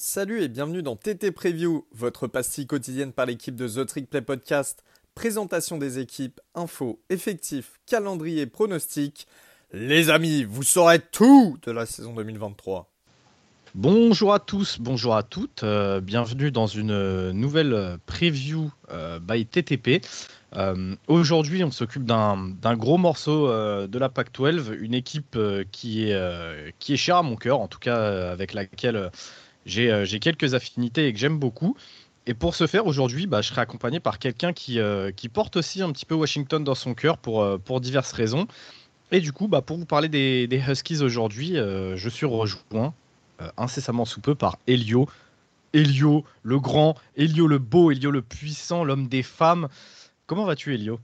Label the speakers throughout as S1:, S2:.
S1: Salut et bienvenue dans TT Preview, votre pastille quotidienne par l'équipe de The Trick Play Podcast. Présentation des équipes, infos, effectifs, calendrier, pronostics. Les amis, vous saurez tout de la saison 2023.
S2: Bonjour à tous, bonjour à toutes, euh, bienvenue dans une nouvelle preview euh, by TTP. Euh, aujourd'hui, on s'occupe d'un gros morceau de la PAC 12, une équipe qui, est, chère à mon cœur, en tout cas avec laquelle j'ai quelques affinités et que j'aime beaucoup. Et pour ce faire, aujourd'hui, bah, je serai accompagné par quelqu'un qui, euh, qui, porte aussi un petit peu Washington dans son cœur pour, euh, diverses raisons. Et du coup, bah, pour vous parler des, des Huskies aujourd'hui, je suis rejoint incessamment sous peu par Elio. Elio le grand, Elio le beau, Elio le puissant, l'homme des femmes. Comment vas-tu, Elio?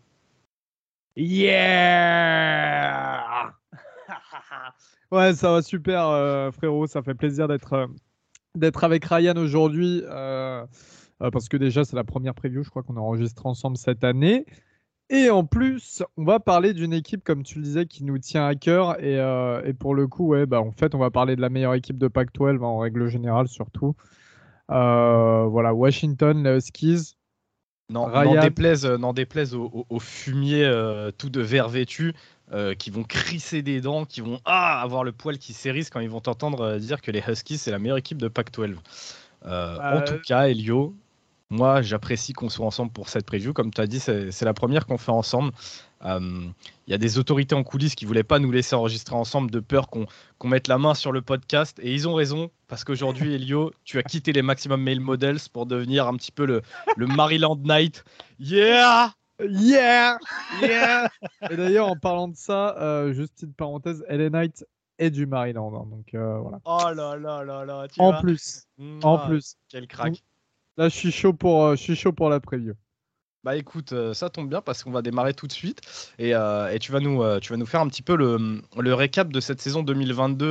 S3: Yeah Ouais, ça va super, frérot. Ça fait plaisir d'être d'être avec Ryan aujourd'hui, euh, euh, parce que déjà c'est la première preview, je crois qu'on enregistre ensemble cette année. Et en plus, on va parler d'une équipe, comme tu le disais, qui nous tient à cœur. Et, euh, pour le coup, ouais, bah, en fait, on va parler de la meilleure équipe de Pac-12 en règle générale, surtout. voilà, Washington, les Huskies.
S2: N'en déplaise, déplaise au, fumier tout de verre vêtu. Euh, qui vont crisser des dents, qui vont ah, avoir le poil qui s'érisse quand ils vont t'entendre euh, dire que les Huskies, c'est la meilleure équipe de Pac-12. Euh, en tout cas, Elio, moi, j'apprécie qu'on soit ensemble pour cette preview. Comme tu as dit, c'est la première qu'on fait ensemble. Il y a des autorités en coulisses qui voulaient pas nous laisser enregistrer ensemble de peur qu'on mette la main sur le podcast. Et ils ont raison, parce qu'aujourd'hui, Elio, tu as quitté les Maximum Male Models pour devenir un petit peu le, le Maryland Knight. Yeah
S3: Yeah Yeah Et d'ailleurs, en parlant de ça, euh, juste petite parenthèse, Ellen Knight est du Maryland. Hein, donc euh, voilà.
S2: Oh là là là là.
S3: en plus. en plus.
S2: Quel crack.
S3: là, je suis chaud pour, euh, je suis chaud pour la preview.
S2: Bah écoute, ça tombe bien parce qu'on va démarrer tout de suite et, et tu, vas nous, tu vas nous faire un petit peu le, le récap de cette saison 2022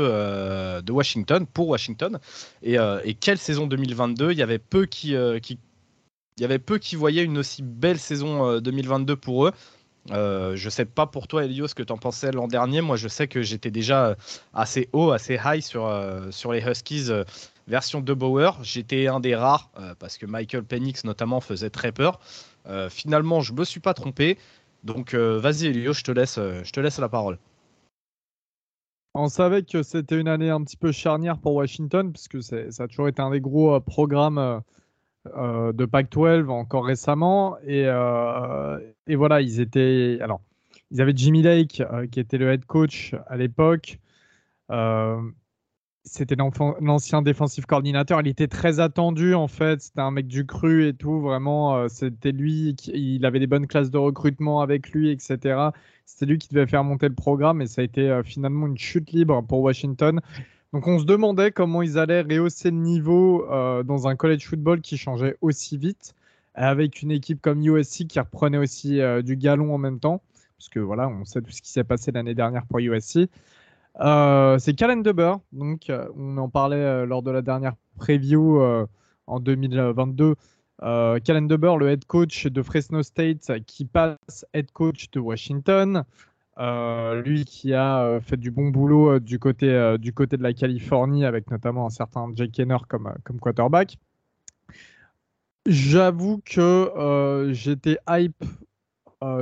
S2: de Washington pour Washington. Et, et, quelle saison 2022 Il y avait peu qui, qui il y avait peu qui voyaient une aussi belle saison 2022 euh, pour eux. Euh, je sais pas pour toi, Elio, ce que tu en pensais l'an dernier. Moi, je sais que j'étais déjà euh, assez haut, assez high sur, euh, sur les Huskies version de Bauer. J'étais un des rares parce que Michael Penix, notamment, faisait très peur. finalement, je me suis pas trompé. Donc, vas-y, Elio, je te, laisse, je te laisse la parole.
S3: On savait que c'était une année un petit peu charnière pour Washington, puisque ça a toujours été un des gros programmes de Pac-12 encore récemment. Et, euh, et, voilà, ils étaient. Alors, ils avaient Jimmy Lake euh, qui était le head coach à l'époque. c'était l'ancien défensif coordinateur. Il était très attendu en fait. C'était un mec du cru et tout. Vraiment, c'était lui. Qui, il avait des bonnes classes de recrutement avec lui, etc. C'était lui qui devait faire monter le programme et ça a été finalement une chute libre pour Washington. Donc on se demandait comment ils allaient rehausser le niveau euh, dans un college football qui changeait aussi vite, avec une équipe comme USC qui reprenait aussi euh, du galon en même temps, parce que voilà, on sait tout ce qui s'est passé l'année dernière pour USC. Euh, c'est Calen Deber, donc on en parlait lors de la dernière preview en 2022. Euh, Calen Deber, le head coach de Fresno State, qui passe head coach de Washington. Euh, lui qui a euh, fait du bon boulot euh, du, côté, du côté de la Californie avec notamment un certain Jake Kenner comme, comme quarterback. J'avoue que j'étais hype,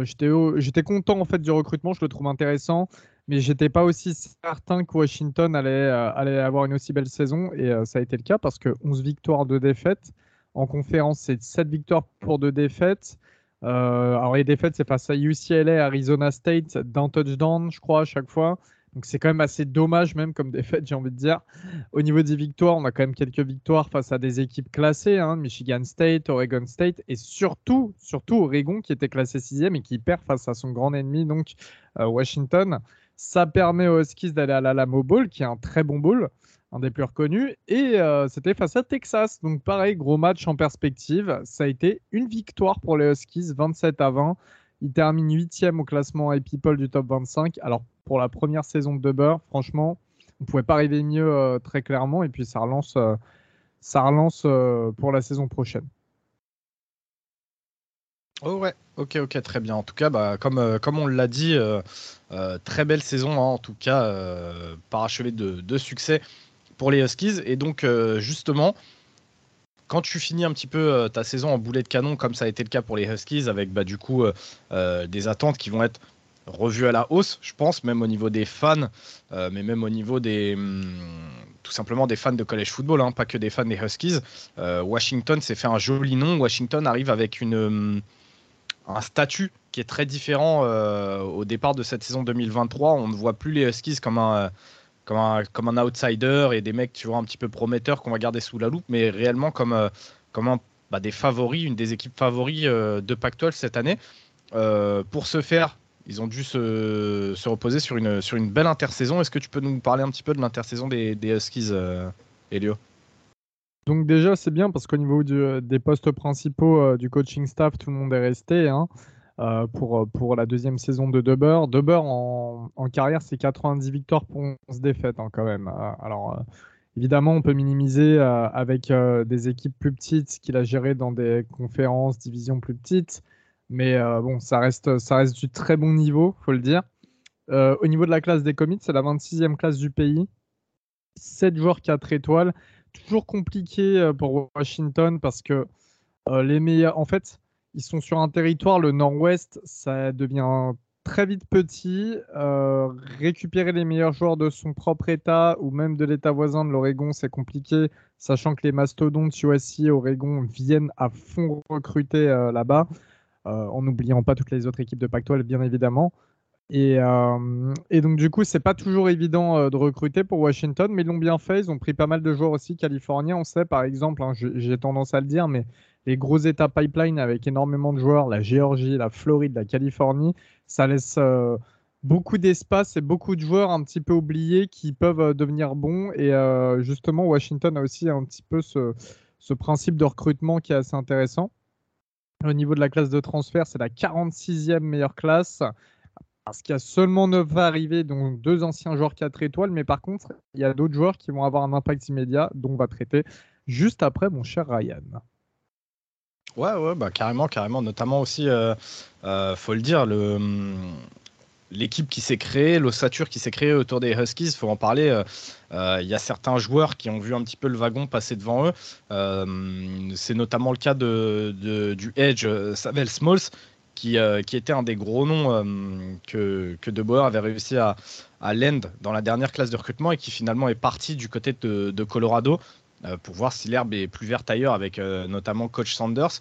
S3: j'étais content en fait du recrutement, je le trouve intéressant, mais j'étais pas aussi certain que Washington allait, allait avoir une aussi belle saison et ça a été le cas parce que 11 victoires, de défaites. En conférence, c'est 7 victoires pour 2 défaites. Euh, alors les défaites, c'est face à UCLA, Arizona State, d'un touchdown, je crois, à chaque fois. Donc c'est quand même assez dommage, même comme défaite, j'ai envie de dire. Au niveau des victoires, on a quand même quelques victoires face à des équipes classées, hein, Michigan State, Oregon State, et surtout, surtout Oregon qui était classé sixième et qui perd face à son grand ennemi, donc euh, Washington. Ça permet aux Huskies d'aller à l'Alamo Bowl, qui est un très bon bowl un des plus reconnus. Et euh, c'était face à Texas. Donc pareil, gros match en perspective. Ça a été une victoire pour les Huskies, 27 à 20. Ils terminent 8 au classement People du top 25. Alors pour la première saison de Dubber, franchement, on ne pouvait pas arriver mieux euh, très clairement. Et puis ça relance, euh, pour la saison prochaine.
S2: Oh ouais, ok, ok, très bien. En tout cas, bah, comme, comme on l'a dit, très belle saison, hein, en tout cas, parachevée de, de succès pour les Huskies. Et donc, justement, quand tu finis un petit peu ta saison en boulet de canon, comme ça a été le cas pour les Huskies, avec bah, du coup des attentes qui vont être revues à la hausse, je pense, même au niveau des fans, mais même au niveau des. Hum, tout simplement des fans de college football, hein, pas que des fans des Huskies. Washington s'est fait un joli nom. Washington arrive avec une, hum, un statut qui est très différent au départ de cette saison 2023. On ne voit plus les Huskies comme un comme un, un outsider et des mecs, tu vois, un petit peu prometteurs qu'on va garder sous la loupe, mais réellement comme, euh, comme bah, des favoris, une des équipes favoris euh, de Pac-12 cette année. Euh, pour ce faire, ils ont dû se, se, reposer sur une, belle intersaison. Est-ce que tu peux nous parler un petit peu de l'intersaison des, des Huskies, Elio?
S3: Donc déjà c'est bien parce qu'au niveau des postes principaux du coaching staff, tout le monde est resté. Hein. Euh, pour, pour la deuxième saison de Dubber. Dubber en, en carrière, c'est 90 victoires pour 11 défaites hein, quand même. Euh, alors euh, évidemment, on peut minimiser avec des équipes plus petites qu'il a gérées dans des conférences, divisions plus petites. Mais bon, ça reste, ça reste du très bon niveau, faut le dire. au niveau de la classe des commits, c'est la 26e classe du pays. 7 joueurs 4 étoiles. Toujours compliqué pour Washington parce que les meilleurs. En fait, ils sont sur un territoire, le nord-ouest, ça devient très vite petit. Euh, récupérer les meilleurs joueurs de son propre État ou même de l'État voisin de l'Oregon, c'est compliqué, sachant que les mastodontes USC Oregon viennent à fond recruter euh, là-bas, euh, en n'oubliant pas toutes les autres équipes de Pactual, bien évidemment. Et, et, donc du coup, c'est pas toujours évident de recruter pour Washington, mais ils l'ont bien fait. Ils ont pris pas mal de joueurs aussi californiens. On sait, par exemple, hein, j'ai tendance à le dire, mais les gros États pipeline avec énormément de joueurs, la Géorgie, la Floride, la Californie, ça laisse euh, beaucoup d'espace et beaucoup de joueurs un petit peu oubliés qui peuvent euh, devenir bons. Et euh, justement, Washington a aussi un petit peu ce, principe de recrutement qui est assez intéressant. Au niveau de la classe de transfert, c'est la 46e meilleure classe. Parce qu'il y a seulement 9 arrivés, dont deux anciens joueurs 4 étoiles. Mais par contre, il y a d'autres joueurs qui vont avoir un impact immédiat, dont on va traiter juste après mon cher Ryan.
S2: Ouais, ouais, bah carrément, carrément. Notamment aussi, euh, euh, faut le dire, le hum, l'équipe qui s'est créée, l'ossature qui s'est créée autour des Huskies, il faut en parler. Euh, il y a certains joueurs qui ont vu un petit peu le wagon passer devant eux. c'est notamment le cas de, du Edge Savel Smalls, qui, qui, était un des gros noms que, que De Boer avait réussi à, à land dans la dernière classe de recrutement et qui finalement est parti du côté de, de Colorado euh, pour voir si l'herbe est plus verte ailleurs avec euh, notamment coach Sanders.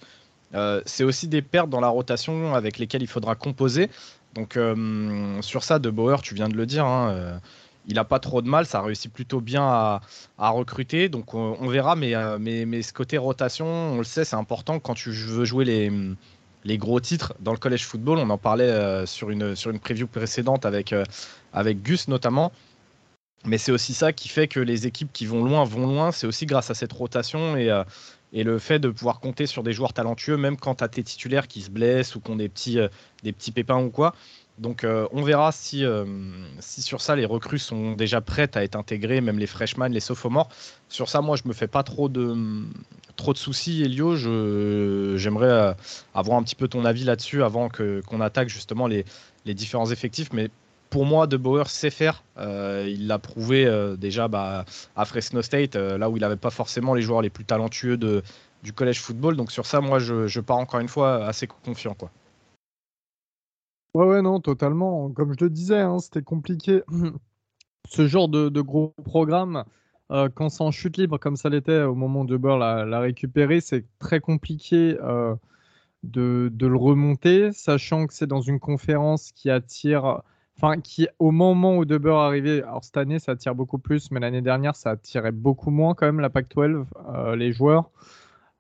S2: Euh, c'est aussi des pertes dans la rotation avec lesquelles il faudra composer. Donc sur ça, De Bauer, tu viens de le dire, hein, il n'a pas trop de mal, ça a réussi plutôt bien à, recruter. Donc on, verra, mais, mais, ce côté rotation, on le sait, c'est important quand tu veux jouer les, les gros titres dans le college football. On en parlait sur, une, sur une preview précédente avec, avec Gus notamment. Mais c'est aussi ça qui fait que les équipes qui vont loin vont loin. C'est aussi grâce à cette rotation et, euh, le fait de pouvoir compter sur des joueurs talentueux, même quand tu as tes titulaires qui se blessent ou qui ont des petits, euh, des petits pépins ou quoi. Donc euh, on verra si, si sur ça les recrues sont déjà prêtes à être intégrées, même les freshmen, les sophomores. Sur ça, moi je me fais pas trop de, trop de soucis, Elio. J'aimerais avoir un petit peu ton avis là-dessus avant qu'on attaque justement les, les différents effectifs. Mais pour moi, De Boer sait faire. Euh, il l'a prouvé euh, déjà bah, à Fresno State, euh, là où il n'avait pas forcément les joueurs les plus talentueux du collège football. Donc sur ça, moi, je, pars encore une fois assez confiant. Quoi.
S3: Ouais, ouais, non, totalement. Comme je le disais, hein, c'était compliqué. Ce genre de, gros programme, quand c'est en chute libre, comme ça l'était au moment où De Boer l'a récupéré, c'est très compliqué. De, le remonter, sachant que c'est dans une conférence qui attire enfin qui au moment où Debur arrivait, alors cette année ça attire beaucoup plus, mais l'année dernière ça attirait beaucoup moins quand même la Pac-12, euh, les joueurs.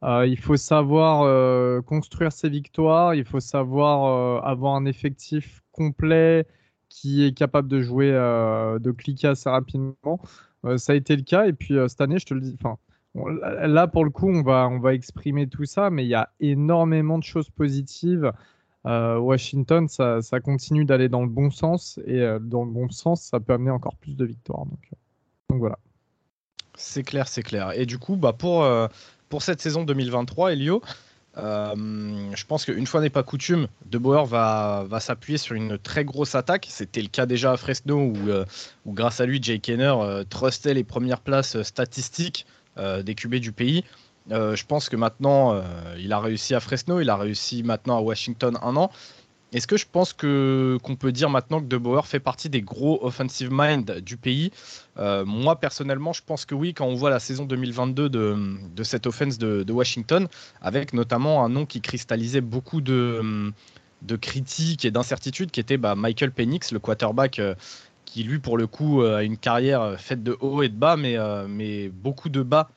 S3: Euh, il faut savoir euh, construire ses victoires, il faut savoir avoir un effectif complet qui est capable de jouer, de cliquer assez rapidement. ça a été le cas et puis cette année je te le dis, enfin là pour le coup on va on va exprimer tout ça, mais il y a énormément de choses positives. Euh, Washington, ça, continue d'aller dans le bon sens et euh, dans le bon sens, ça peut amener encore plus de victoires. Donc, euh, voilà.
S2: C'est clair, c'est clair. Et du coup, bah pour, pour cette saison 2023, Elio, je pense qu'une fois n'est pas coutume, De Boer va, va s'appuyer sur une très grosse attaque. C'était le cas déjà à Fresno où, où grâce à lui, Jay Kenner trustait les premières places statistiques des QB du pays. Je pense que maintenant, il a réussi à Fresno, il a réussi maintenant à Washington un an. Est-ce que je pense que qu'on peut dire maintenant que De Boer fait partie des gros offensive mind du pays? Euh, Moi personnellement, je pense que oui. Quand on voit la saison 2022 de, de cette offense de, Washington, avec notamment un nom qui cristallisait beaucoup de, de critiques et d'incertitudes, qui était bah, Michael Penix, le quarterback. Euh, qui lui pour le coup euh, a une carrière faite de haut et de bas, mais, mais beaucoup de bas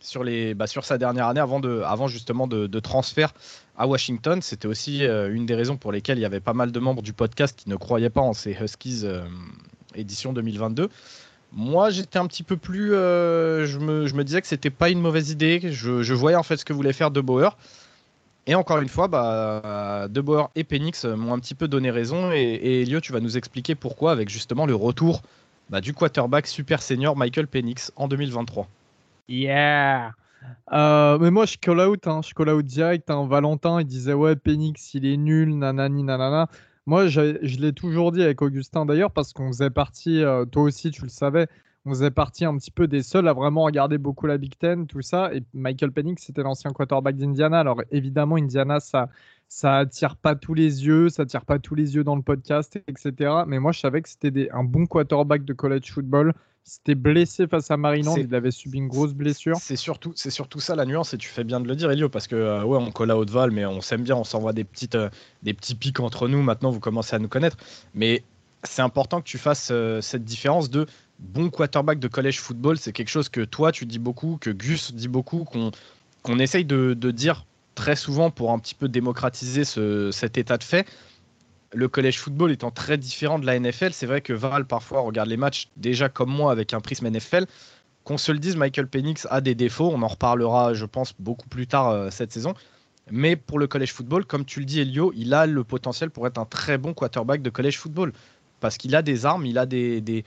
S2: sur, les, bah, sur sa dernière année avant, de, avant justement de, de transfert à Washington. C'était aussi euh, une des raisons pour lesquelles il y avait pas mal de membres du podcast qui ne croyaient pas en ces Huskies euh, édition 2022. Moi, j'étais un petit peu plus. Euh, je, me, je, me, disais que c'était pas une mauvaise idée. Je, je, voyais en fait ce que voulait faire De. Et encore une fois, bah, De et Penix m'ont un petit peu donné raison. Et, et, Elio, tu vas nous expliquer pourquoi avec justement le retour bah, du quarterback super senior Michael Penix en 2023.
S3: Yeah! Euh, mais moi, je call out, hein, je call out direct. Hein. Valentin, il disait ouais, Penix, il est nul, nanani, nanana. Moi, je, l'ai toujours dit avec Augustin d'ailleurs, parce qu'on faisait partie, euh, toi aussi, tu le savais, on faisait partie un petit peu des seuls à vraiment regarder beaucoup la Big Ten, tout ça. Et Michael Penix, c'était l'ancien quarterback d'Indiana. Alors évidemment, Indiana, ça, ça attire pas tous les yeux, ça attire pas tous les yeux dans le podcast, etc. Mais moi, je savais que c'était un bon quarterback de college football s'était blessé face à Maryland, il avait subi une grosse blessure.
S2: C'est surtout, c'est surtout ça la nuance, et tu fais bien de le dire, Elio, parce que euh, ouais, on colle à Haute-Val, mais on s'aime bien, on s'envoie des, petites, euh, des petits pics entre nous. Maintenant, vous commencez à nous connaître. Mais c'est important que tu fasses euh, cette différence de bon quarterback de college football. C'est quelque chose que toi, tu dis beaucoup, que Gus dit beaucoup, qu'on qu'on essaye de, de, dire très souvent pour un petit peu démocratiser ce, cet état de fait le collège football étant très différent de la NFL, c'est vrai que Val parfois regarde les matchs déjà comme moi avec un prisme NFL. Qu'on se le dise, Michael Penix a des défauts, on en reparlera je pense beaucoup plus tard euh, cette saison. Mais pour le collège football, comme tu le dis Elio, il a le potentiel pour être un très bon quarterback de collège football. Parce qu'il a des armes, il a des,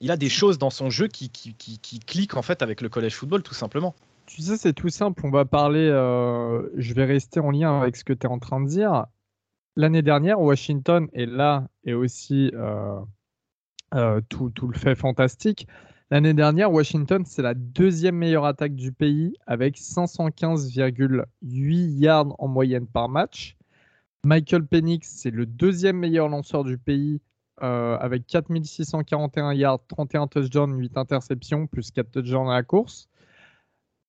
S2: il a des choses dans son jeu qui, cliquent en fait avec le collège football tout simplement.
S3: Tu sais, c'est tout simple. On va parler. Euh, je vais rester en lien avec ce que tu es en train de dire l'année dernière, Washington est là et aussi euh, euh, tout, le fait fantastique. L'année dernière, Washington, c'est la deuxième meilleure attaque du pays avec 515,8 yards en moyenne par match. Michael Penix, c'est le deuxième meilleur lanceur du pays euh, avec 4641 yards, 31 touchdowns, 8 interceptions, plus 4 touchdowns à la course.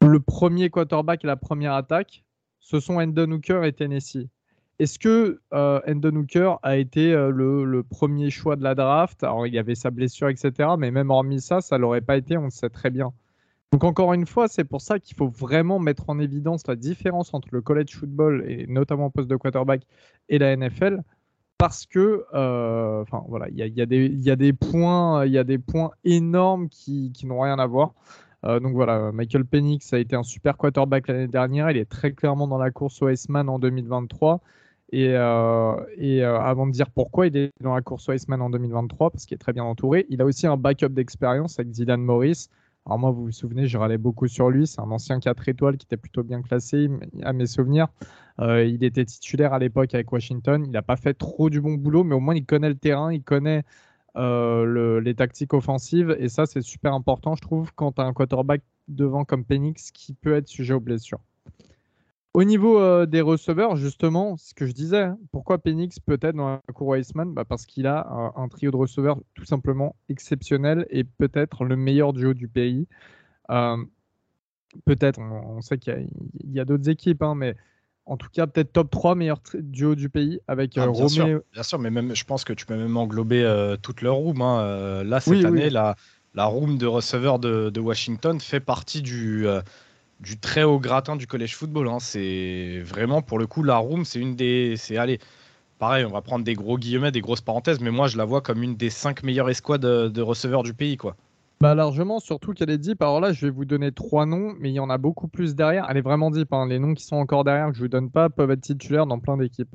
S3: Le premier quarterback et la première attaque, ce sont Endon Hooker et Tennessee. Est-ce que euh, Endon Hooker a été euh, le, premier choix de la draft? Alors, il y avait sa blessure, etc. Mais même hormis ça, ça l'aurait pas été, on le sait très bien. Donc, encore une fois, c'est pour ça qu'il faut vraiment mettre en évidence la différence entre le college football, et notamment poste de quarterback, et la NFL. Parce que, euh, enfin, voilà, il y a, des points, y a des points énormes qui, n'ont rien à voir. donc voilà, Michael Penix a été un super quarterback l'année dernière. Il est très clairement dans la course au Iceman en 2023. Et, euh, euh, avant de dire pourquoi il est dans la course Weissman en 2023, parce qu'il est très bien entouré, il a aussi un backup d'expérience avec Dylan Morris. Alors moi, vous vous souvenez, je râlais beaucoup sur lui. C'est un ancien 4 étoiles qui était plutôt bien classé à mes souvenirs. Euh, il était titulaire à l'époque avec Washington. Il n'a pas fait trop du bon boulot, mais au moins il connaît le terrain, il connaît le, les tactiques offensives. Et ça, c'est super important, je trouve, quand tu as un quarterback devant comme Penix qui peut être sujet aux blessures. Au niveau euh, des receveurs, justement, ce que je disais, hein, pourquoi Penix peut être dans la cour Weissman bah Parce qu'il a euh, un trio de receveurs tout simplement exceptionnel et peut-être le meilleur duo du pays. Euh, peut-être, on, sait qu'il y a, d'autres équipes, hein, mais en tout cas, peut-être top 3 meilleurs duo du pays avec ah,
S2: bien Sûr, bien sûr, mais même, je pense que tu peux même englober toute leur room. Hein. là, cette année, La, la room de receveurs de, de, Washington fait partie du du très haut gratin du collège football. Hein. C'est vraiment pour le coup la room, c'est une des, c'est allez, pareil, on va prendre des gros guillemets, des grosses parenthèses, mais moi je la vois comme une des cinq meilleures escouades de, receveurs du pays, quoi.
S3: Bah largement, surtout qu'elle est deep. Alors là, je vais vous donner trois noms, mais il y en a beaucoup plus derrière. Elle est vraiment deep. Hein. Les noms qui sont encore derrière, que je vous donne pas, peuvent être titulaires dans plein d'équipes.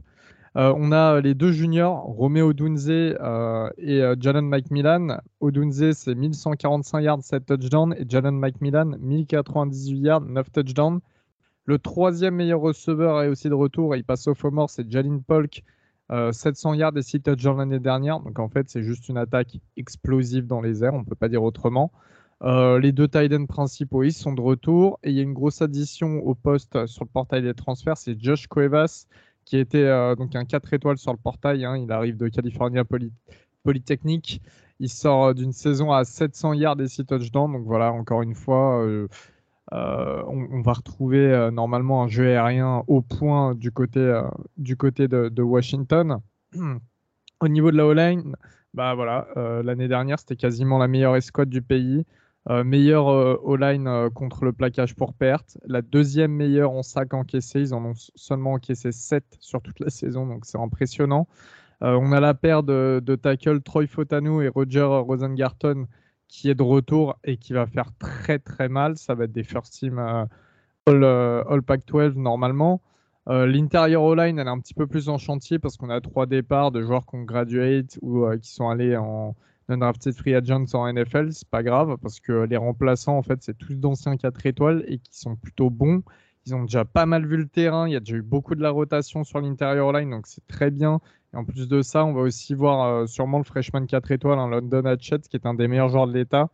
S3: Euh, on a les deux juniors, Romeo Dunze euh, et euh, Jalen McMillan. Odunze, c'est 1145 yards, 7 touchdowns. Et Jalen McMillan, 1098 yards, 9 touchdowns. Le troisième meilleur receveur est aussi de retour. il passe au mort, c'est Jalin Polk. 700 yards et 6 touchdowns l'année dernière. Donc en fait, c'est juste une attaque explosive dans les airs, on ne peut pas dire autrement. les deux tight ends principaux, ils sont de retour. Et il y a une grosse addition au poste sur le portail des transferts, c'est Josh Cuevas, qui était donc un 4 étoiles sur le portail. Hein. Il arrive de California Polytechnique. Il sort d'une saison à 700 yards et 6 touchdowns. Donc voilà, encore une fois, euh, on, va retrouver euh, normalement un jeu aérien au point du côté, euh, du côté de, Washington. au niveau de la O-line, bah voilà, l'année dernière, c'était quasiment la meilleure escouade du pays. Meilleure O-line contre le plaquage pour perte. La deuxième meilleure en sac encaissé. Ils en ont seulement encaissé 7 sur toute la saison, donc c'est impressionnant. on a la paire de, de tackles Troy Fotanu et Roger Rosengarten qui est de retour et qui va faire très très mal. Ça va être des first team euh, all, euh, all Pac-12 normalement. Euh, l'intérieur O-line, elle est un petit peu plus en chantier parce qu'on a trois départs de joueurs qui ont graduate ou qui sont allés en non-drafted free agents en NFL. C'est pas grave parce que les remplaçants, en fait, c'est tous d'anciens 4 étoiles et qui sont plutôt bons. Ils ont déjà pas mal vu le terrain. Il y a déjà eu beaucoup de la rotation sur l'intérieur line, donc c'est très bien. Et en plus de ça, on va aussi voir euh, sûrement le freshman 4 étoiles, en London Hatchet, qui est un des meilleurs joueurs de l'État,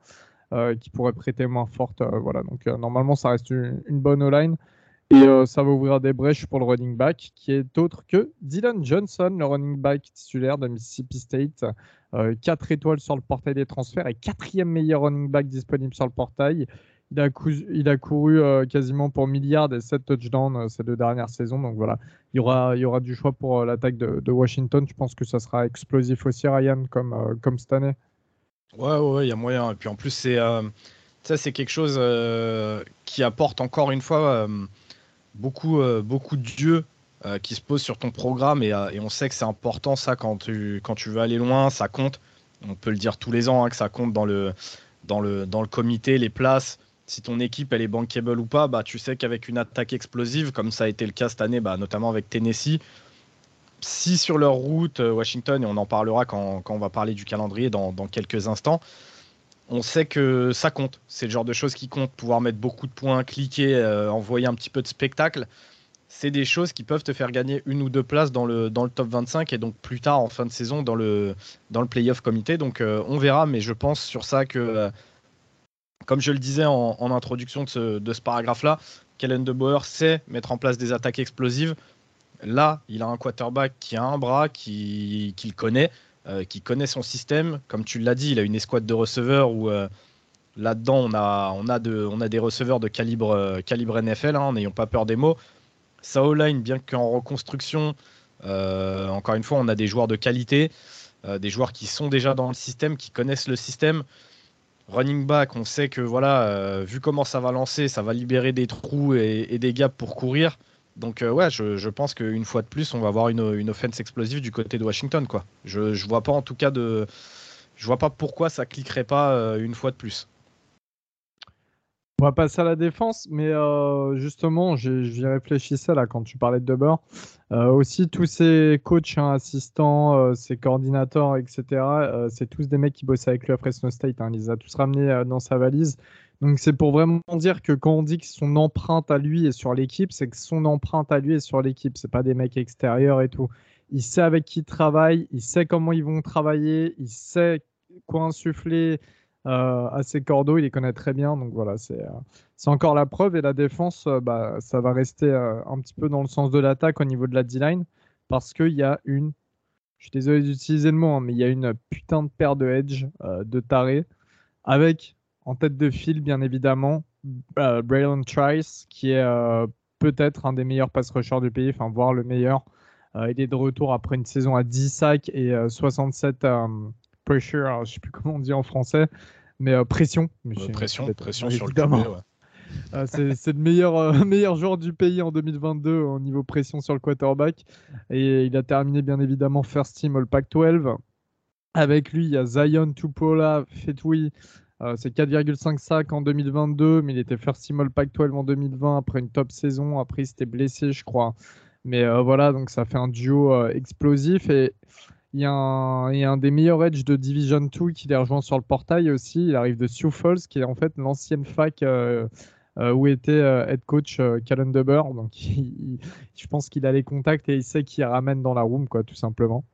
S3: euh, qui pourrait prêter moins forte. Euh, voilà, donc normalement, ça reste une, bonne O-line. Et ça va ouvrir des brèches pour le running back, qui est autre que Dylan Johnson, le running back titulaire de Mississippi State. 4 étoiles sur le portail des transferts et quatrième meilleur running back disponible sur le portail. Il a, couru euh, quasiment pour milliards et 7 touchdowns euh, ces deux dernières saisons. Donc voilà, il y aura, du choix pour euh, l'attaque de, Washington. Je pense que ça sera explosif aussi, Ryan, comme, cette année.
S2: Ouais, ouais, il y a moyen. Et puis en plus, c'est c'est quelque chose qui apporte encore une fois beaucoup, beaucoup de dieux qui se posent sur ton programme. Et, et on sait que c'est important, ça, quand tu, quand tu veux aller loin, ça compte. On peut le dire tous les ans, hein, que ça compte dans le, dans le, dans le comité, les places si ton équipe elle est bankable ou pas, bah, tu sais qu'avec une attaque explosive, comme ça a été le cas cette année, bah, notamment avec Tennessee, si sur leur route, euh, Washington, et on en parlera quand, on va parler du calendrier dans, quelques instants, on sait que ça compte. C'est le genre de choses qui comptent. Pouvoir mettre beaucoup de points, cliquer, euh, envoyer un petit peu de spectacle, c'est des choses qui peuvent te faire gagner une ou deux places dans le, dans le top 25 et donc plus tard en fin de saison dans le, dans le playoff comité. Donc euh, on verra, mais je pense sur ça que comme je le disais en, introduction de ce, paragraphe-là, Kellen DeBoer sait mettre en place des attaques explosives. Là, il a un quarterback qui a un bras, qui, le connaît, euh, qui connaît son système. Comme tu l'as dit, il a une escouade de receveurs où euh, là-dedans, on a, on, a on a des receveurs de calibre, euh, calibre NFL, hein, n'ayons pas peur des mots. Sa line bien qu'en reconstruction, encore une fois, on a des joueurs de qualité, des joueurs qui sont déjà dans le système, qui connaissent le système. Running back, on sait que voilà, euh, vu comment ça va lancer, ça va libérer des trous et, des gaps pour courir. Donc euh, ouais, je, pense qu'une fois de plus, on va avoir une, offense explosive du côté de Washington. Je, je vois pas en tout cas de, je vois pas pourquoi ça cliquerait pas euh, une fois de plus.
S3: On va passer à la défense, mais euh, justement, j'y réfléchissais là quand tu parlais de Dubber. Euh, aussi, tous ces coachs, hein, assistants, euh, ces coordinateurs, etc., c'est tous des mecs qui bossent avec lui à Fresno State. Hein. il les a tous ramenés dans sa valise. Donc, c'est pour vraiment dire que quand on dit que son empreinte à lui est sur l'équipe, c'est que son empreinte à lui est sur l'équipe. C'est pas des mecs extérieurs et tout. Il sait avec qui il travaille, il sait comment ils vont travailler, il sait quoi insuffler euh, à ses cordeaux, il les connaît très bien. Donc voilà, c'est euh, encore la preuve. Et la défense, euh, bah, ça va rester un petit peu dans le sens de l'attaque au niveau de la D-line parce qu'il y a une. Je suis désolé d'utiliser le mot, hein, mais il y a une putain de paire de edge de taré avec en tête de file, bien évidemment, Braylon Trice, qui est peut-être un des meilleurs pass rushers du pays, enfin, voire le meilleur. il est de retour après une saison à 10 sacs et 67 pressure, je je sais plus comment on dit en français, mais euh, pression.
S2: Euh, pression, pression sur évidemment. le
S3: euh, c'est le meilleur, meilleur joueur du pays en 2022 au niveau pression sur le quarterback. Et il a terminé bien évidemment first team All Pac-12. Avec lui, il y a Zion Tupola Fetui. c'est 4,5 sacs en 2022, mais il était first team All Pac-12 en 2020 après une top saison. Après, il s'était blessé, je crois. Mais voilà, donc ça fait un duo explosif. Et il y, a un, des meilleurs edge de Division 2 qui les rejoint sur le portail aussi. Il arrive de Sioux Falls, qui est en fait l'ancienne fac euh, où était head coach Callan Deber. Donc, je pense qu'il a les contacts et il sait qui ramène dans la room, quoi, tout simplement.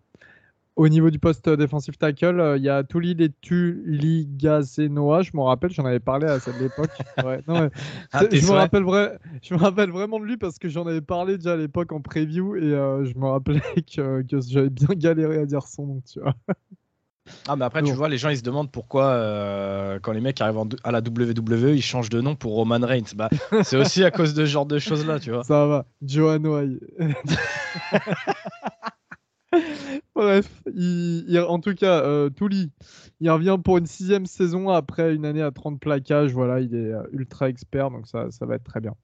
S3: Au niveau du poste défensif tackle, euh, il y a Tuli et Tuligazenoa. Je me rappelle, j'en avais parlé à cette époque. Ah, je, me rappelle je me rappelle vraiment de lui parce que j'en avais parlé déjà à l'époque en preview et euh, je me rappelais que, j'avais bien galéré à dire son nom. Tu vois.
S2: Ah, mais après, tu vois, les gens ils se demandent pourquoi euh, quand les mecs arrivent à la WWE, ils changent de nom pour Roman Reigns. Bah, c'est aussi à cause de ce genre de choses-là, tu vois.
S3: Ça va, Johan Way. Bref, en tout cas, euh, Touli, il revient pour une sixième saison après une année à 30 plaquages. Voilà, il est euh, ultra expert, donc ça, ça va être très bien.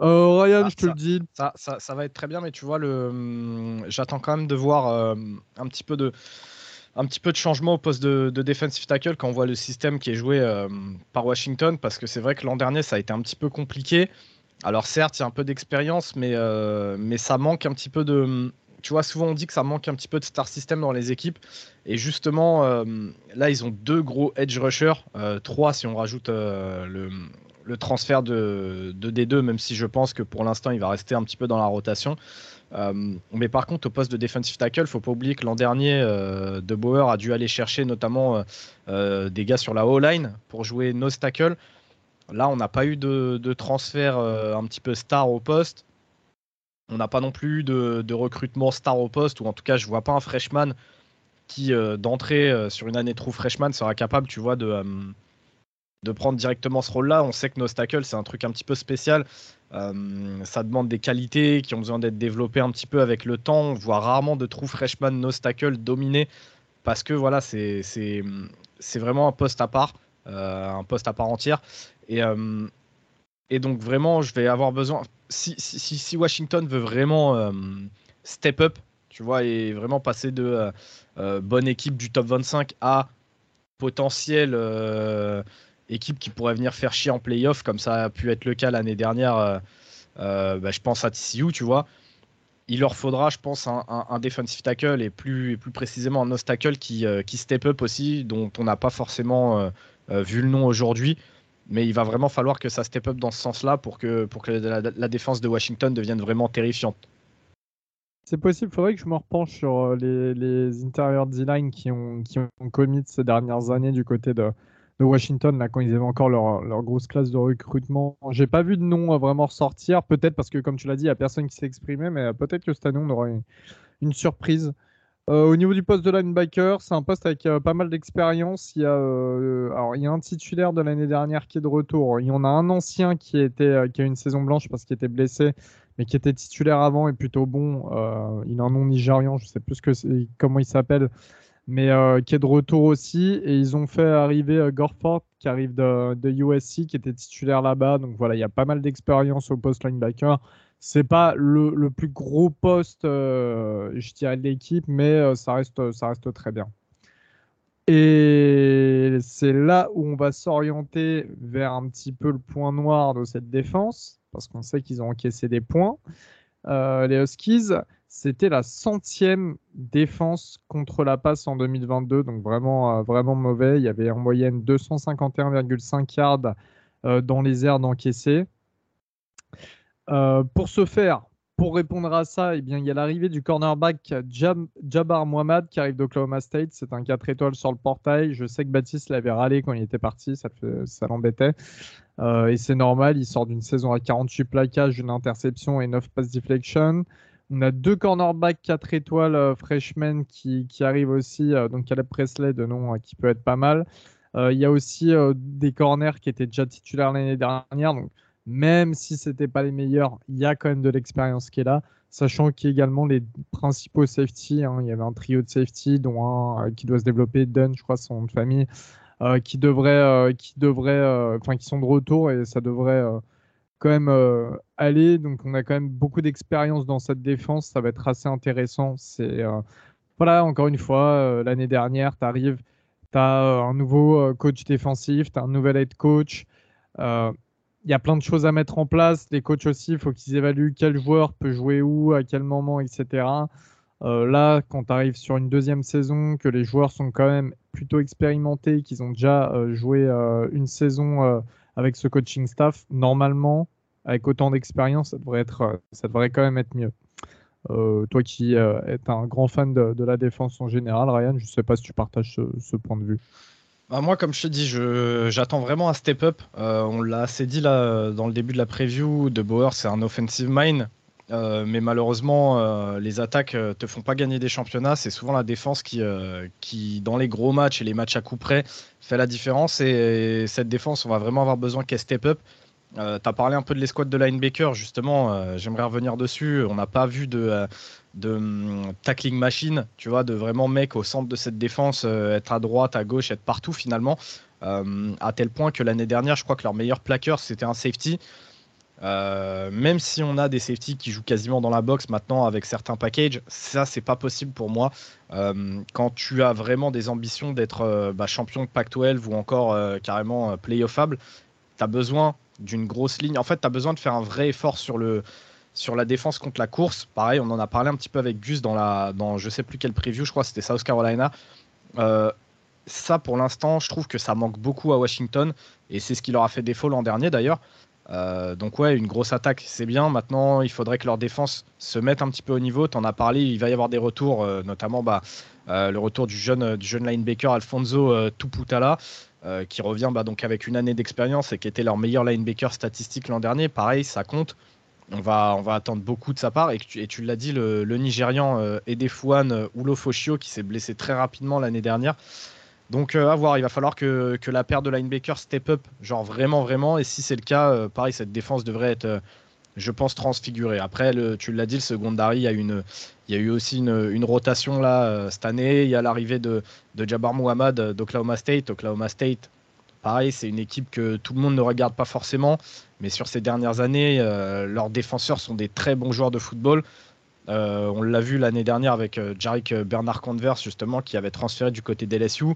S3: Euh, Ryan, ah, je te le dis.
S2: Ça, ça, va être très bien, mais tu vois, le, hum, j'attends quand même de voir euh, un petit peu de un petit peu de changement au poste de, defensive tackle quand on voit le système qui est joué par Washington, parce que c'est vrai que l'an dernier, ça a été un petit peu compliqué. Alors certes, il y a un peu d'expérience, mais, mais ça manque un petit peu de, hum, tu vois, souvent on dit que ça manque un petit peu de star system dans les équipes. Et justement, euh, là, ils ont deux gros edge rushers, euh, trois si on rajoute euh, le, transfert de, D2, même si je pense que pour l'instant, il va rester un petit peu dans la rotation. mais par contre, au poste de defensive tackle, faut pas oublier que l'an dernier, De Boer a dû aller chercher notamment des gars sur la O-line pour jouer nose tackle. Là, on n'a pas eu de transfert un petit peu star au poste. On n'a pas non plus de, recrutement star au poste, ou en tout cas, je vois pas un freshman qui, euh, d'entrée euh, sur une année true freshman, sera capable, tu vois, de, euh, de prendre directement ce rôle-là. On sait que nos tackle, c'est un truc un petit peu spécial. ça demande des qualités qui ont besoin d'être développées un petit peu avec le temps. On voit rarement de true freshman nos tackle dominer parce que voilà, c'est vraiment un poste à part, un poste à part entière. Et, et donc vraiment, je vais avoir besoin si, Washington veut vraiment euh, step up, tu vois, et vraiment passer de euh, euh, bonne équipe du top 25 à potentielle équipe qui pourrait venir faire chier en playoff, comme ça a pu être le cas l'année dernière, bah, je pense à TCU, tu vois. Il leur faudra, je pense, un, defensive tackle et plus, précisément un nose tackle qui step up aussi, dont on n'a pas forcément vu le nom aujourd'hui mais il va vraiment falloir que ça step up dans ce sens-là pour que, pour que la, défense de Washington devienne vraiment terrifiante.
S3: C'est possible, il faudrait que je me repenche sur euh, les, les intérieurs D-line qui ont, qui ont commis ces dernières années du côté de, de Washington, là, quand ils avaient encore leur, grosse classe de recrutement. J'ai pas vu de nom vraiment ressortir, peut-être parce que, comme tu l'as dit, il n'y a personne qui s'est exprimé, mais peut-être que cette année, on aura une surprise. Euh, au niveau du poste de linebacker, c'est un poste avec euh, pas mal d'expérience. Il, y a, euh, il y a un titulaire de l'année dernière qui est de retour. Il y en a un ancien qui, était, qui a une saison blanche parce qu'il était blessé, mais qui était titulaire avant et plutôt bon. il a un nom nigérian, je ne sais plus comment il s'appelle, mais qui est de retour aussi. Et ils ont fait arriver Gorford, qui arrive de, de USC, qui était titulaire là-bas. Donc voilà, il y a pas mal d'expérience au poste linebacker c'est pas le, plus gros poste, euh, je dirais, de l'équipe, mais euh, ça, reste, ça reste très bien. Et c'est là où on va s'orienter vers un petit peu le point noir de cette défense, parce qu'on sait qu'ils ont encaissé des points. Euh, les Huskies, c'était la centième défense contre la passe en 2022, donc vraiment, vraiment mauvais. Il y avait en moyenne 251,5 yards dans les airs d'encaisser. Euh, pour ce faire, pour répondre à ça, eh bien, il y a l'arrivée du cornerback Jab Jabbar Mohamed qui arrive d'Oklahoma State. C'est un 4 étoiles sur le portail. Je sais que Baptiste l'avait râlé quand il était parti, ça, l'embêtait. Euh, et c'est normal, il sort d'une saison à 48 plaquages, une interception et 9 pass deflection. On a deux cornerbacks 4 étoiles euh, freshmen qui, arrivent aussi. donc Caleb Presley de nom qui peut être pas mal. il y a aussi des corners qui étaient déjà titulaires l'année dernière. Donc même si c'était pas les meilleurs, il y a quand même de l'expérience qui est là, sachant qu'il y a également les principaux safety. Hein. il y avait un trio de safety, dont un euh, qui doit se développer, Dunn, je crois, son de famille, euh, qui devrait, euh, qui devrait, enfin, qui sont de retour et ça devrait quand même aller. Donc, on a quand même beaucoup d'expérience dans cette défense. Ça va être assez intéressant. C'est voilà, encore une fois, l'année dernière, tu arrives, tu as un nouveau coach défensif, tu as un nouvel head coach il y a plein de choses à mettre en place. Les coachs aussi, il faut qu'ils évaluent quel joueur peut jouer où, à quel moment, etc. Euh, là, quand tu arrives sur une deuxième saison, que les joueurs sont quand même plutôt expérimentés, qu'ils ont déjà euh, joué euh, une saison avec ce coaching staff, normalement, avec autant d'expérience, ça devrait ça devrait quand même être mieux. toi qui es un grand fan de, la défense en général, Ryan, je ne sais pas si tu partages ce, point de vue.
S2: Bah, moi, comme je te dis, j'attends vraiment un step-up. on l'a assez dit là dans le début de la preview. De Bauer, c'est un offensive mind. Euh, mais malheureusement, euh, les attaques euh, te font pas gagner des championnats. C'est souvent la défense qui, qui, dans les gros matchs et les matchs à coup près, fait la différence. Et, cette défense, on va vraiment avoir besoin qu'elle step up. Tu as parlé un peu de l'escouade de linebacker, justement. J'aimerais revenir dessus. On n'a pas vu de, de hum, tackling machine, tu vois, de vraiment mec au centre de cette défense, être à droite, à gauche, être partout finalement. à tel point que l'année dernière, je crois que leur meilleur plaqueur, c'était un safety. Euh, même si on a des safety qui jouent quasiment dans la box maintenant avec certains packages, ça c'est pas possible pour moi. Euh, quand tu as vraiment des ambitions d'être euh, bah, champion de Pac-12 ou encore carrément playoffable, tu as besoin d'une grosse ligne. En fait, tu as besoin de faire un vrai effort sur, le, sur la défense contre la course. Pareil, on en a parlé un petit peu avec Gus dans, la, dans je sais plus quel preview, je crois c'était South Carolina. ça, pour l'instant, je trouve que ça manque beaucoup à Washington et c'est ce qui leur a fait défaut l'an dernier d'ailleurs. Euh, donc ouais, une grosse attaque, c'est bien. Maintenant, il faudrait que leur défense se mette un petit peu au niveau. Tu en as parlé, il va y avoir des retours, euh, notamment bah, euh, le retour du jeune, du jeune linebacker Alfonso Tuputala, qui revient bah, donc avec une année d'expérience et qui était leur meilleur linebacker statistique l'an dernier. Pareil, ça compte. On va, on va attendre beaucoup de sa part. Et, tu, l'as dit, le, le Nigérian Edefouane Ulofoshio, qui s'est blessé très rapidement l'année dernière. Donc euh, à voir, il va falloir que, la paire de linebackers step up, genre vraiment, vraiment. Et si c'est le cas, euh, pareil, cette défense devrait être, euh, je pense, transfigurée. Après, tu l'as dit, le secondary, il y a, eu aussi une, rotation là cette année. Il y a l'arrivée de, Jabbar Muhammad d'Oklahoma State. Oklahoma State, pareil, c'est une équipe que tout le monde ne regarde pas forcément. Mais sur ces dernières années, leurs défenseurs sont des très bons joueurs de football. on l'a vu l'année dernière avec Jarek Bernard Converse, justement, qui avait transféré du côté d'LSU.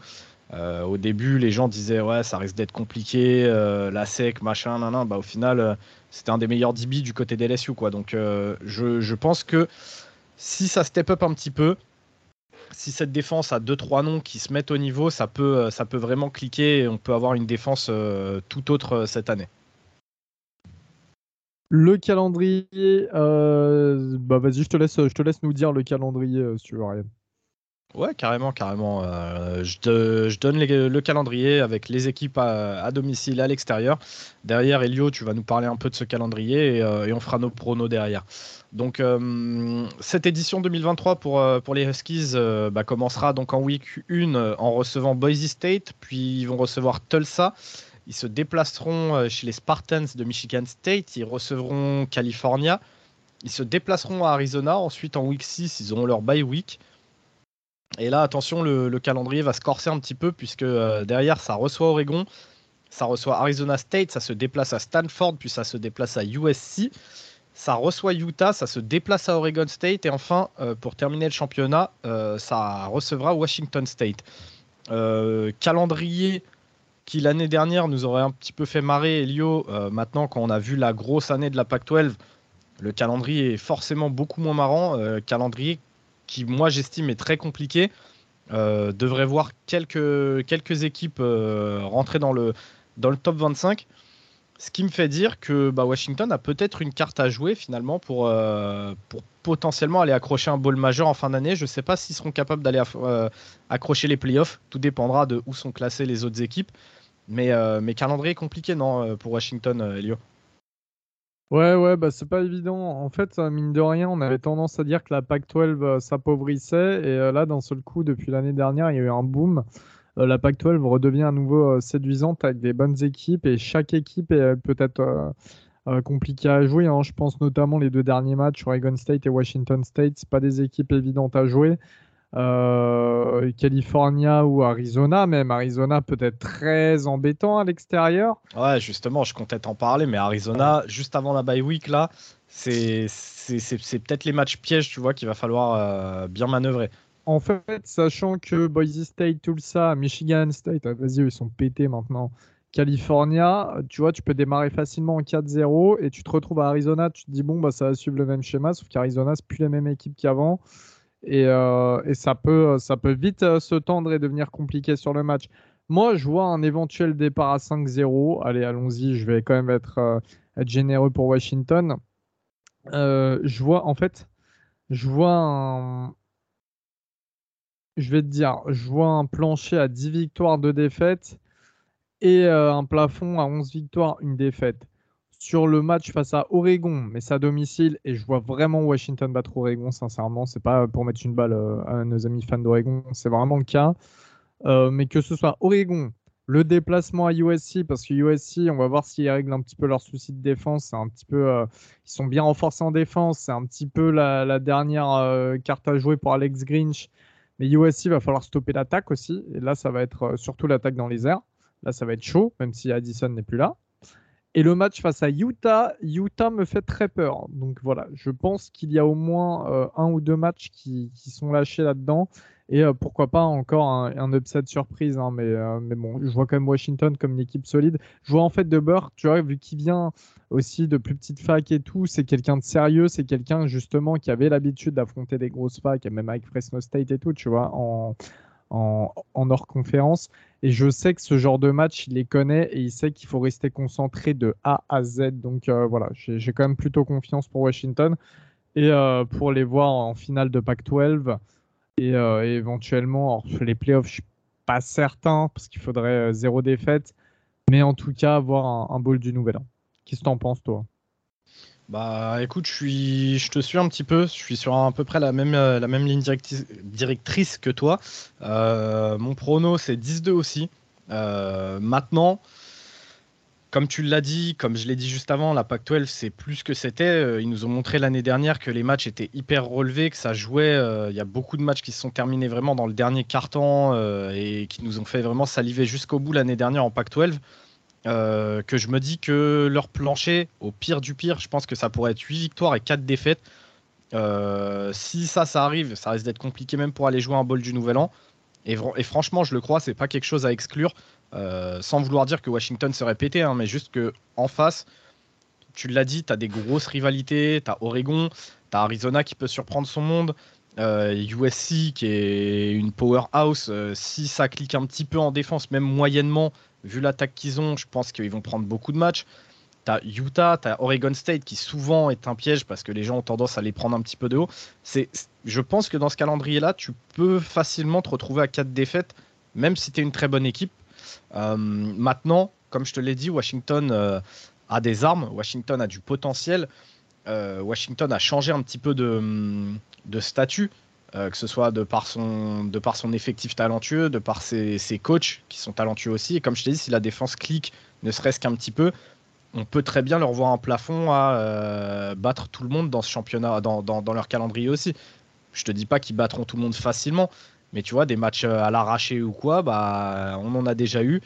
S2: Euh, au début, les gens disaient ouais, ça risque d'être compliqué, euh, la sec, machin, nan, nan. Bah, au final, euh, c'était un des meilleurs DB du côté des LSU, quoi. Donc, je, pense que si ça step up un petit peu, si cette défense a deux trois noms qui se mettent au niveau, ça peut, ça peut vraiment cliquer et on peut avoir une défense tout autre cette année.
S3: Le calendrier, bah vas-y, je te laisse, je te laisse nous dire le calendrier si tu veux rien.
S2: Ouais, carrément, carrément. Euh, je, donne le calendrier avec les équipes à, domicile à l'extérieur. Derrière, Elio, tu vas nous parler un peu de ce calendrier et, euh, on fera nos pronos derrière. Donc, euh, cette édition 2023 pour, pour les Huskies bah, commencera donc en week 1 en recevant Boise State, puis ils vont recevoir Tulsa. Ils se déplaceront chez les Spartans de Michigan State, ils recevront California. Ils se déplaceront à Arizona. Ensuite, en week 6, ils auront leur bye week. Et là, attention, le, calendrier va se corser un petit peu puisque euh, derrière, ça reçoit Oregon, ça reçoit Arizona State, ça se déplace à Stanford, puis ça se déplace à USC, ça reçoit Utah, ça se déplace à Oregon State, et enfin, euh, pour terminer le championnat, euh, ça recevra Washington State. calendrier qui l'année dernière nous aurait un petit peu fait marrer, Elio. maintenant, quand on a vu la grosse année de la PAC-12, le calendrier est forcément beaucoup moins marrant. calendrier qui moi j'estime est très compliqué. Euh, devrait voir quelques, quelques équipes euh, rentrer dans le, dans le top 25. Ce qui me fait dire que bah, Washington a peut-être une carte à jouer finalement pour, euh, pour potentiellement aller accrocher un bowl majeur en fin d'année. Je ne sais pas s'ils seront capables d'aller accrocher les playoffs. Tout dépendra de où sont classées les autres équipes. Mais, mais calendrier compliqué, non, pour Washington, Elio?
S3: Ouais, ouais, bah c'est pas évident. En fait, mine de rien, on avait tendance à dire que la PAC-12 euh, s'appauvrissait. Et euh, là, d'un seul coup, depuis l'année dernière, il y a eu un boom. Euh, la PAC-12 redevient à nouveau séduisante avec des bonnes équipes. Et chaque équipe est peut-être compliquée à jouer. Hein. Je pense notamment les deux derniers matchs, Oregon State et Washington State. C'est pas des équipes évidentes à jouer. Euh, California ou Arizona, même Arizona peut être très embêtant à l'extérieur.
S2: Ouais, justement, je comptais t'en parler, mais Arizona, juste avant la bye week, là, c'est peut-être les matchs pièges, tu vois, qu'il va falloir euh, bien manœuvrer.
S3: En fait, sachant que Boise State, Tulsa, Michigan State, ah, vas-y, ils sont pétés maintenant. California, tu vois, tu peux démarrer facilement en 4-0 et tu te retrouves à Arizona, tu te dis, bon, bah, ça va suivre le même schéma, sauf qu'Arizona, c'est plus la même équipe qu'avant. Et, euh, et, ça, peut, ça peut vite euh, se tendre et devenir compliqué sur le match. Moi, je vois un éventuel départ à 5-0. Allez, allons-y, je vais quand même être, euh, être généreux pour Washington. Euh, je vois, en fait, je vois un plancher à 10 victoires, 2 défaites et euh, un plafond à 11 victoires, une défaite. Sur le match face à Oregon, mais c'est à domicile, et je vois vraiment Washington battre Oregon, sincèrement. C'est pas pour mettre une balle euh, à nos amis fans d'Oregon, c'est vraiment le cas. Euh, mais que ce soit Oregon, le déplacement à USC, parce que USC, on va voir s'ils règlent un petit peu leurs soucis de défense. Un petit peu, ils sont bien renforcés en défense. C'est un petit peu la, dernière carte à jouer pour Alex Grinch. Mais USC va falloir stopper l'attaque aussi. Et là, ça va être surtout l'attaque dans les airs. Là, ça va être chaud, même si Addison n'est plus là. Et le match face à Utah, Utah me fait très peur. Donc voilà, je pense qu'il y a au moins euh, un ou deux matchs qui, sont lâchés là-dedans. Et euh, pourquoi pas encore un, upset surprise. Hein, mais, euh, mais bon, je vois quand même Washington comme une équipe solide. Je vois en fait De tu vois, vu qu'il vient aussi de plus petites facs et tout, c'est quelqu'un de sérieux. C'est quelqu'un justement qui avait l'habitude d'affronter des grosses facs, même avec Fresno State et tout, tu vois, en, en, hors conférence. Et je sais que ce genre de match, il les connaît et il sait qu'il faut rester concentré de A à Z. Donc euh, voilà, j'ai quand même plutôt confiance pour Washington et euh, pour les voir en finale de Pac-12 et, euh, éventuellement les playoffs. Je suis pas certain parce qu'il faudrait zéro défaite, mais en tout cas avoir un, un bowl du Nouvel An. Qu'est-ce que tu en penses toi?
S2: Bah écoute, je, suis, je te suis un petit peu, je suis sur à peu près la même, euh, la même ligne directrice que toi. Euh, mon prono c'est 10-2 aussi. Euh, maintenant, comme tu l'as dit, comme je l'ai dit juste avant, la PAC-12 c'est plus que c'était. Ils nous ont montré l'année dernière que les matchs étaient hyper relevés, que ça jouait. Il y a beaucoup de matchs qui se sont terminés vraiment dans le dernier quart-temps et qui nous ont fait vraiment saliver jusqu'au bout l'année dernière en PAC-12. Euh, que je me dis que leur plancher, au pire du pire, je pense que ça pourrait être 8 victoires et 4 défaites. Euh, si ça, ça arrive, ça risque d'être compliqué même pour aller jouer un bol du Nouvel An. Et, franchement, je le crois, c'est pas quelque chose à exclure. Euh, sans vouloir dire que Washington serait pété, hein, mais juste que en face, tu l'as dit, tu as des grosses rivalités. Tu as Oregon, tu as Arizona qui peut surprendre son monde. USC qui est une powerhouse. si ça clique un petit peu en défense, même moyennement, vu l'attaque qu'ils ont, je pense qu'ils vont prendre beaucoup de matchs. Tu as Utah, tu as Oregon State qui souvent est un piège parce que les gens ont tendance à les prendre un petit peu de haut. C'est, je pense que dans ce calendrier-là, tu peux facilement te retrouver à 4 défaites, même si tu es une très bonne équipe. Euh, maintenant, comme je te l'ai dit, Washington euh, a des armes, Washington a du potentiel. Euh, Washington a changé un petit peu de statut. Euh, que ce soit de par, son, effectif talentueux, de par ses, ses, coachs qui sont talentueux aussi. Et comme je t'ai dit, si la défense clique ne serait-ce qu'un petit peu, on peut très bien leur voir un plafond à euh, battre tout le monde dans ce championnat, dans, leur calendrier aussi. Je te dis pas qu'ils battront tout le monde facilement, mais tu vois, des matchs euh, à l'arraché ou quoi, bah, on en a déjà eu.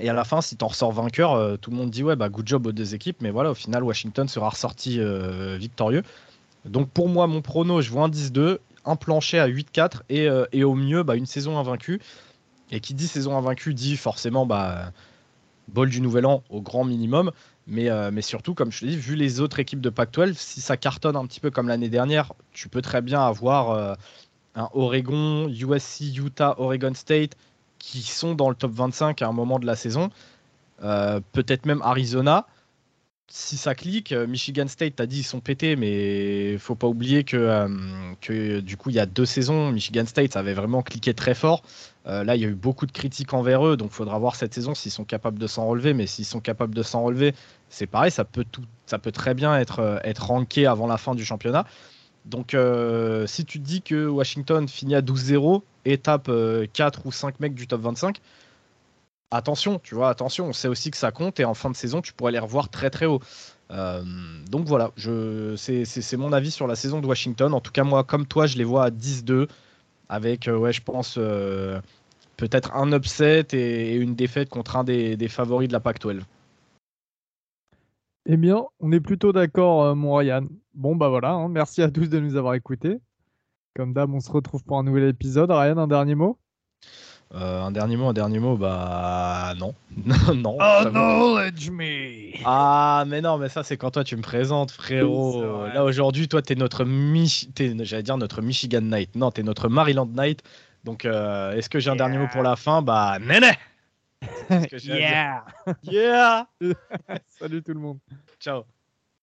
S2: Et à la fin, si tu en ressors vainqueur, tout le monde dit ouais, bah, good job aux deux équipes, mais voilà, au final, Washington sera ressorti victorieux. Donc pour moi, mon prono, je vois un 10-2 un plancher à 8-4 euh, et, au mieux bah, une saison invaincue. Et qui dit saison invaincue dit forcément bah, bol du nouvel an au grand minimum. Mais, euh, surtout, comme je te dis, vu les autres équipes de Pac-12, si ça cartonne un petit peu comme l'année dernière, tu peux très bien avoir euh, un Oregon, USC, Utah, Oregon State qui sont dans le top 25 à un moment de la saison. Peut-être même Arizona si ça clique, euh, Michigan State, t'as dit ils sont pétés, mais faut pas oublier que, euh, que du coup il y a deux saisons, Michigan State ça avait vraiment cliqué très fort. Euh, là il y a eu beaucoup de critiques envers eux, donc faudra voir cette saison s'ils sont capables de s'en relever. Mais s'ils sont capables de s'en relever, c'est pareil, ça peut tout, ça peut très bien être être ranké avant la fin du championnat. Donc si tu te dis que Washington finit à 12-0 et tape 4 ou 5 mecs du top 25, attention, tu vois, attention, on sait aussi que ça compte et en fin de saison, tu pourrais les revoir très très haut. Euh, donc voilà, c'est mon avis sur la saison de Washington. En tout cas, moi, comme toi, je les vois à 10-2 avec, euh, ouais, je pense, euh, peut-être un upset et, une défaite contre un des, favoris de la PAC-12.
S3: Eh bien, on est plutôt d'accord, mon Ryan. Bon, bah voilà, hein. merci à tous de nous avoir écoutés. Comme d'hab, on se retrouve pour un nouvel épisode. Ryan, un dernier mot?
S2: Euh, un dernier mot, un dernier mot, bah non. non.
S3: Acknowledge me
S2: Ah, mais non, mais ça, c'est quand toi tu me présentes, frérot. Là, aujourd'hui, toi, t'es notre, Mich... j'allais dire notre Michigan Knight. Non, t'es notre Maryland Knight. Donc, euh, est-ce que j'ai un dernier mot pour la fin? Bah, néné
S3: Yeah
S2: Yeah
S3: Salut tout le monde.
S2: Ciao